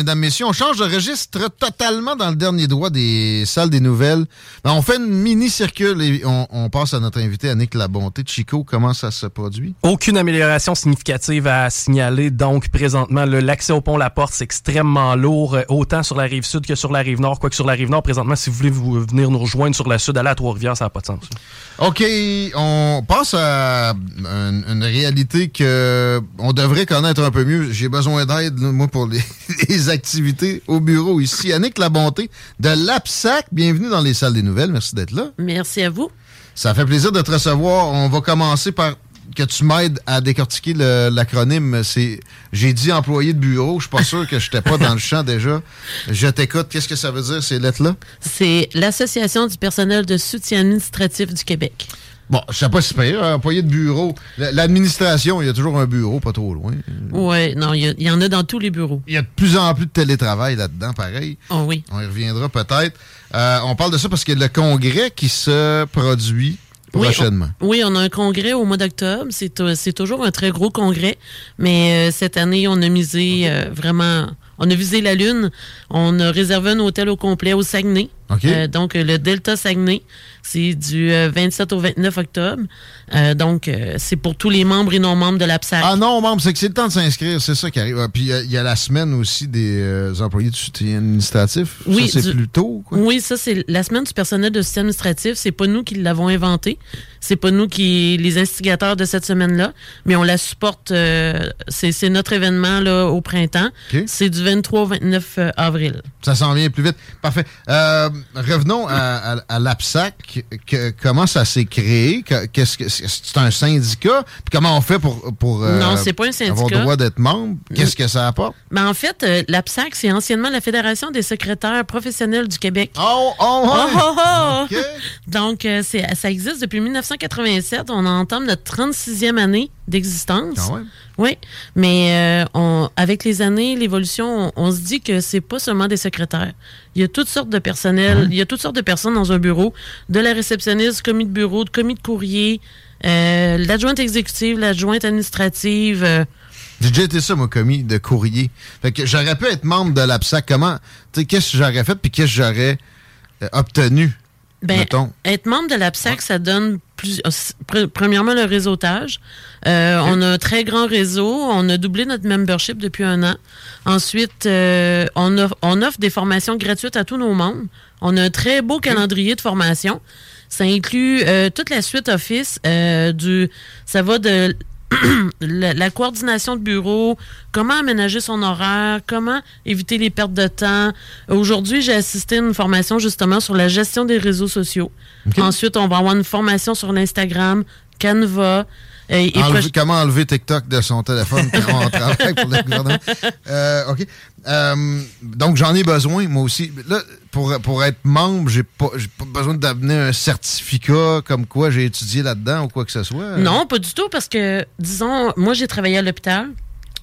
Mesdames, Messieurs, on change de registre totalement dans le dernier droit des salles des nouvelles. Ben, on fait une mini-circule et on, on passe à notre invité, Annick Labonté. Chico, comment ça se produit? Aucune amélioration significative à signaler. Donc, présentement, l'accès au pont La Porte, c'est extrêmement lourd, euh, autant sur la rive sud que sur la rive nord. Quoique sur la rive nord, présentement, si vous voulez vous venir nous rejoindre sur la sud, aller à Trois-Rivières, ça n'a pas de sens. OK, on passe à une, une réalité que on devrait connaître un peu mieux. J'ai besoin d'aide, moi, pour les, les activités au bureau ici. Annick Labonté de l'APSAC, bienvenue dans les salles des nouvelles. Merci d'être là. Merci à vous. Ça fait plaisir de te recevoir. On va commencer par que tu m'aides à décortiquer l'acronyme. C'est j'ai dit employé de bureau. Je suis pas sûr que je n'étais pas dans le champ déjà. Je t'écoute. Qu'est-ce que ça veut dire ces lettres-là? C'est l'Association du personnel de soutien administratif du Québec. Bon, je sais pas si pire, un employé de bureau. L'administration, il y a toujours un bureau pas trop loin. Oui, non, il y, en a dans tous les bureaux. Il y a de plus en plus de télétravail là-dedans, pareil. Oh oui. On y reviendra peut-être. Euh, on parle de ça parce qu'il y a le congrès qui se produit Oui, prochainement. on, oui, on a un congrès au mois d'octobre. C'est euh, c'est toujours un très gros congrès, mais euh, cette année, on a misé euh, vraiment, on a visé la Lune. On a réservé un hôtel au complet au Saguenay. Euh, donc, euh, le Delta Saguenay, c'est du euh, 27 au 29 octobre. Euh, donc, euh, c'est pour tous les membres et non-membres de l'APSAC. Ah non, membre, c'est que c'est le temps de s'inscrire, c'est ça qui arrive. Ah, Puis il y a- il y, a la semaine aussi des euh, employés du soutien administratif. Oui, ça, c'est plus tôt, quoi. Oui, ça, c'est la semaine du personnel de soutien administratif. C'est pas nous qui l'avons inventé. C'est pas nous qui les instigateurs de cette semaine-là, mais on la supporte. euh, c'est notre événement là, au printemps. C'est du 23 au 29 euh, avril. Ça s'en vient plus vite. Parfait. Euh, revenons à, à, à l'APSAC. Comment ça s'est créé? Que- Qu'est-ce que c'est un syndicat? Puis comment on fait pour, pour euh, Non, c'est pas un syndicat. avoir le droit d'être membre? Qu'est-ce que ça apporte? Mais en fait, euh, l'APSAC, c'est anciennement la Fédération des secrétaires professionnels du Québec. Oh, oh, Oh, oh, oh! Donc, euh, ça existe depuis 1987. On entame notre 36e année d'existence. Même. Oui, mais euh, on, avec les années, l'évolution, on, on se dit que c'est pas seulement des secrétaires. Il y a toutes sortes de personnel, il y a toutes sortes de personnes dans un bureau, de la réceptionniste, commis de bureau, de commis de courrier, euh, l'adjointe exécutive, l'adjointe administrative. euh, J'ai déjà été ça, moi, commis de courrier. Fait que j'aurais pu être membre de l'APSAC. Comment? Tu sais, qu'est-ce que j'aurais fait puis qu'est-ce que j'aurais euh, obtenu? Ben, mettons? être membre de l'APSAC, ça donne plus, euh, premièrement le réseautage. Euh, On a un très grand réseau. On a doublé notre membership depuis un an. Ensuite, euh, on, offre, on offre des formations gratuites à tous nos membres. On a un très beau calendrier de formation. Ça inclut euh, toute la suite Office. du, ça va de la, la coordination de bureau, comment aménager son horaire, comment éviter les pertes de temps. Aujourd'hui, j'ai assisté à une formation justement sur la gestion des réseaux sociaux. Ensuite, on va avoir une formation sur l'Instagram, Canva. Et Enlever- proche- comment enlever TikTok de son téléphone quand on travaille pour le gouvernement? Euh, OK. Euh, donc, j'en ai besoin, moi aussi. Là, pour, pour être membre, j'ai pas, pas besoin d'amener un certificat comme quoi j'ai étudié là-dedans ou quoi que ce soit. Non, pas du tout, parce que, disons, moi, j'ai travaillé à l'hôpital.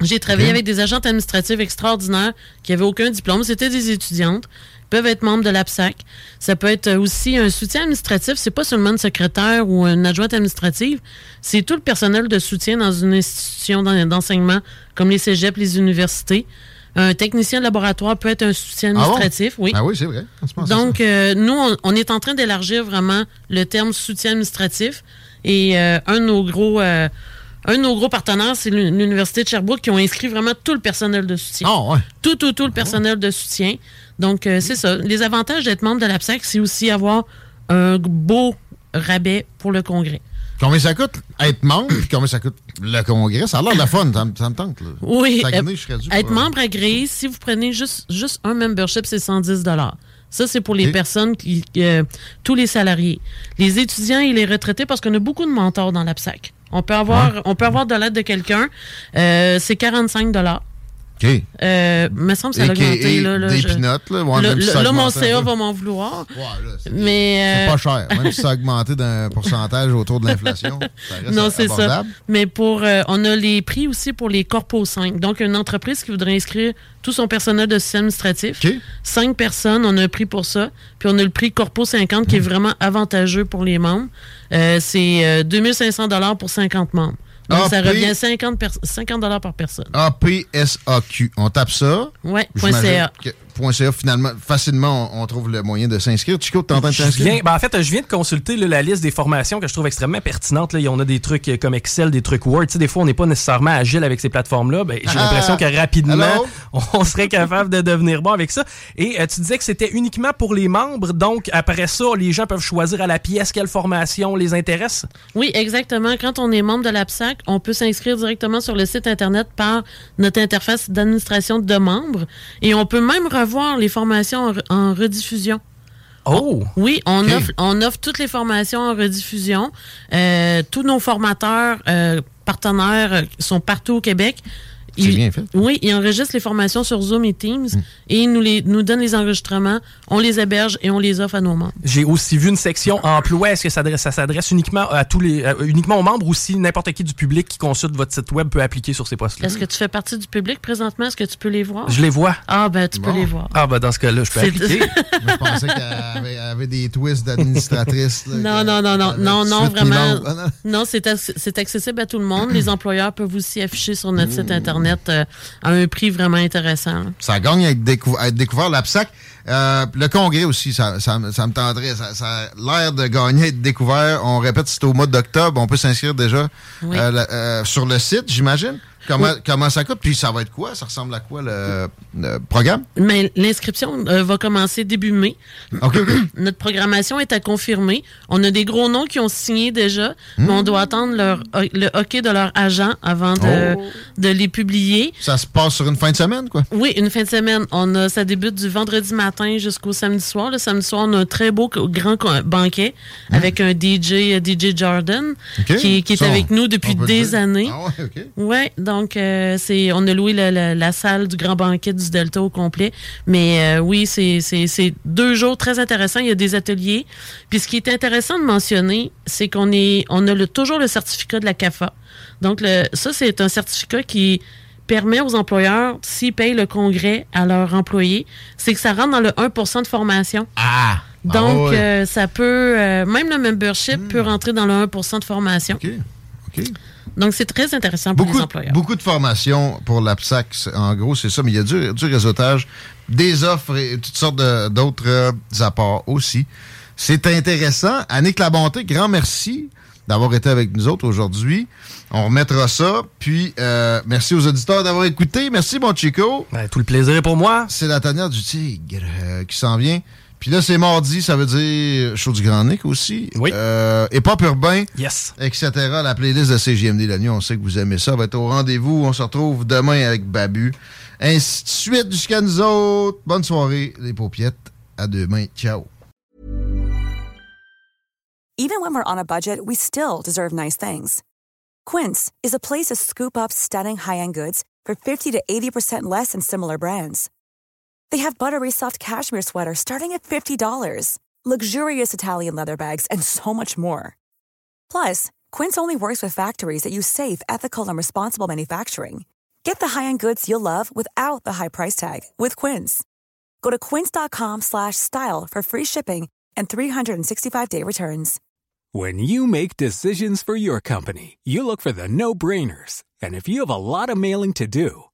J'ai travaillé avec des agentes administratives extraordinaires qui n'avaient aucun diplôme. C'était des étudiantes. Peuvent être membres de l'APSAC. Ça peut être aussi un soutien administratif. C'est pas seulement une secrétaire ou une adjointe administrative. C'est tout le personnel de soutien dans une institution d'en- d'enseignement, comme les cégeps, les universités. Un technicien de laboratoire peut être un soutien Ah bon? administratif, oui. Ah oui, c'est vrai. On se. Donc, euh, nous, on, on est en train d'élargir vraiment le terme soutien administratif. Et euh, un de nos gros, euh, un de nos gros partenaires, c'est l'Université de Sherbrooke qui ont inscrit vraiment tout le personnel de soutien. Oh, ouais. Tout, tout, tout le personnel de soutien. Donc, euh, c'est ça. Les avantages d'être membre de l'APSAC, c'est aussi avoir un beau rabais pour le congrès. Combien ça coûte être membre, puis combien ça coûte le congrès? Ça a l'air de la fun, ça, me- ça me tente. Là. Oui, Saguenay, euh, dû être membre agréé, si vous prenez juste, juste un membership, c'est 110 Ça, c'est pour les personnes, qui, euh, tous les salariés. Les étudiants et les retraités, parce qu'on a beaucoup de mentors dans l'APSAC. On peut avoir, on peut avoir de l'aide de quelqu'un. Euh, c'est 45 OK. euh, me semble que ça a augmenté. Là, là, des je- pinottes, là. Ouais, là, même si ça a là, mon CA va m'en vouloir. Ouais, là, c'est Mais, c'est euh, pas cher. Même si ça a augmenté d'un pourcentage autour de l'inflation, ça reste Non, c'est ça. Mais pour, euh, on a les prix aussi pour les corpos 5. Donc, une entreprise qui voudrait inscrire tout son personnel de système administratif. OK. Cinq personnes, on a un prix pour ça. Puis on a le prix Corpo 50 qui est vraiment avantageux pour les membres. Euh, c'est euh, 2500 dollars pour 50 membres. Donc, Ah, ça puis- revient 50 per- 50 dollars par personne. APSAQ. On tape ça. Ouais, point .ca. .ca, finalement, facilement, on, trouve le moyen de s'inscrire. Chico, t'es en train de t'inscrire? ben en fait, je viens de consulter la liste des formations que je trouve extrêmement pertinente. Là. On a des trucs euh, comme Excel, des trucs Word. Tu sais, des fois, on n'est pas nécessairement agile avec ces plateformes-là. Ben, J'ai Ah! l'impression que rapidement, on serait capable de devenir bon avec ça. Et euh, tu disais que c'était uniquement pour les membres. Donc, après ça, les gens peuvent choisir à la pièce quelle formation les intéresse. Oui, exactement. Quand on est membre de l'APSAC, on peut s'inscrire directement sur le site Internet par notre interface d'administration de membres. Et on peut même revoir les formations en, re- en rediffusion. Oh! Oui, on, Ok. offre, on offre toutes les formations en rediffusion. Euh, tous nos formateurs euh, partenaires euh, sont partout au Québec. C'est Ils- bien fait. Oui, ils enregistrent les formations sur Zoom et Teams Hmm. et ils nous, les, nous donnent les enregistrements, on les héberge et on les offre à nos membres. J'ai aussi vu une section emploi. Est-ce que ça, s'adresse- ça s'adresse uniquement à tous les, euh, uniquement aux membres ou si n'importe qui du public qui consulte votre site web peut appliquer sur ces postes-là? Est-ce que tu fais partie du public présentement? Est-ce que tu peux les voir? Je les vois. Ah, ben, tu peux les voir. Ah, ben dans ce cas-là, je peux C'est- appliquer. Je pensais qu'elle avait, avait des twists d'administratrice. là, Non, non, non, non, non, avait non, vraiment. Ah, non. Non, c'est ac- c'est accessible à tout le monde. Les employeurs peuvent aussi afficher sur notre site Internet euh, à un prix vraiment intéressant. là. Ça gagne à être, décou- à être découvert. L'APSAC, euh, le congrès aussi, ça, ça, me- ça me tenterait. Ça, ça a l'air de gagner à être découvert. On répète, c'est au mois d'octobre. On peut s'inscrire déjà Oui. euh, euh, sur le site, j'imagine. Comment, comment ça coûte? Puis ça va être quoi? Ça ressemble à quoi le, le programme? Mais l'inscription euh, va commencer début mai. Notre programmation est à confirmer. On a des gros noms qui ont signé déjà, mais Hmm. on doit attendre leur, le hockey de leur agent avant de, Oh. de les publier. Ça se passe sur une fin de semaine, quoi? Oui, une fin de semaine. On a, ça débute du vendredi matin jusqu'au samedi soir. Le samedi soir, on a un très beau grand banquet avec un DJ, euh, DJ Jordan, Hmm. Qui, qui est avec nous depuis des dire. années. Ah ouais, OK. Ouais, donc euh, c'est on a loué la, la- la salle du grand banquet du Delta au complet. Mais euh, oui, c'est deux jours très intéressants. Il y a des ateliers. Puis ce qui est intéressant de mentionner, c'est qu'on est on a le, toujours le certificat de la CAFA. Donc le, ça c'est un certificat qui permet aux employeurs, s'ils payent le congrès à leurs employés, c'est que ça rentre dans le 1% de formation. Ah! Donc, Ah ouais. euh, ça peut, euh, même le membership peut rentrer dans le 1% de formation. OK. OK. Donc, c'est très intéressant pour Beaucoup, les employeurs. beaucoup de formations pour l'APSAC, en gros, c'est ça, mais il y a du, du réseautage, des offres et toutes sortes d'autres euh, apports aussi. C'est intéressant. Annick Labonté, grand merci d'avoir été avec nous autres aujourd'hui. On remettra ça. Puis, euh, merci aux auditeurs d'avoir écouté. Merci, mon Chico. Ben, tout le plaisir est pour moi. C'est la tanière du tigre euh, qui s'en vient. Puis là, c'est mardi, ça veut dire show du Grand Nick aussi. Oui. Euh, et pop urbain Yes. etc. La playlist de CGMD la nuit, on sait que vous aimez ça. va être au rendez-vous. On se retrouve demain avec Babu. Ainsi de suite jusqu'à nous autres. Bonne soirée, les paupiettes. À demain. Ciao. Even when we're on a budget, we still deserve nice things. Quince is a place to scoop up stunning high-end goods for 50 to 80% less than similar brands. They have buttery soft cashmere sweaters starting at $50, luxurious Italian leather bags, and so much more. Plus, Quince only works with factories that use safe, ethical, and responsible manufacturing. Get the high-end goods you'll love without the high price tag with Quince. Go to quince.com slash style for free shipping and 365-day returns. When you make decisions for your company, you look for the no brainers. And if you have a lot of mailing to do,